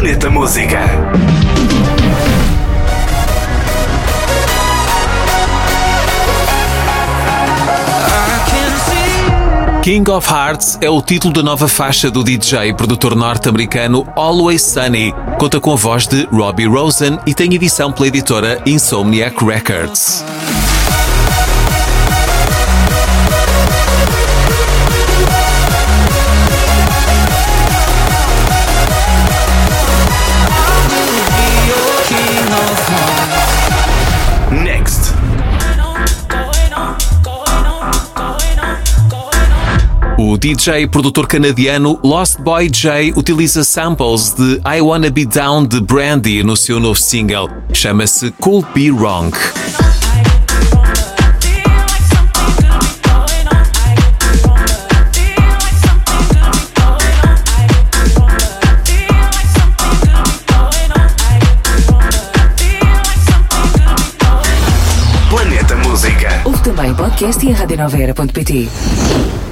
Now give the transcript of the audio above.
Planeta Música. King of Hearts é o título da nova faixa do DJ e produtor norte-americano Always Sunny. Conta com a voz de Robbie Rosen e tem edição pela editora Insomniac Records. O DJ e produtor canadiano Lost Boy J utiliza samples de I Wanna Be Down de Brandy no seu novo single. Chama-se Could Be Wrong. Planeta Música. Ouve também podcast e a radionoveira.pt.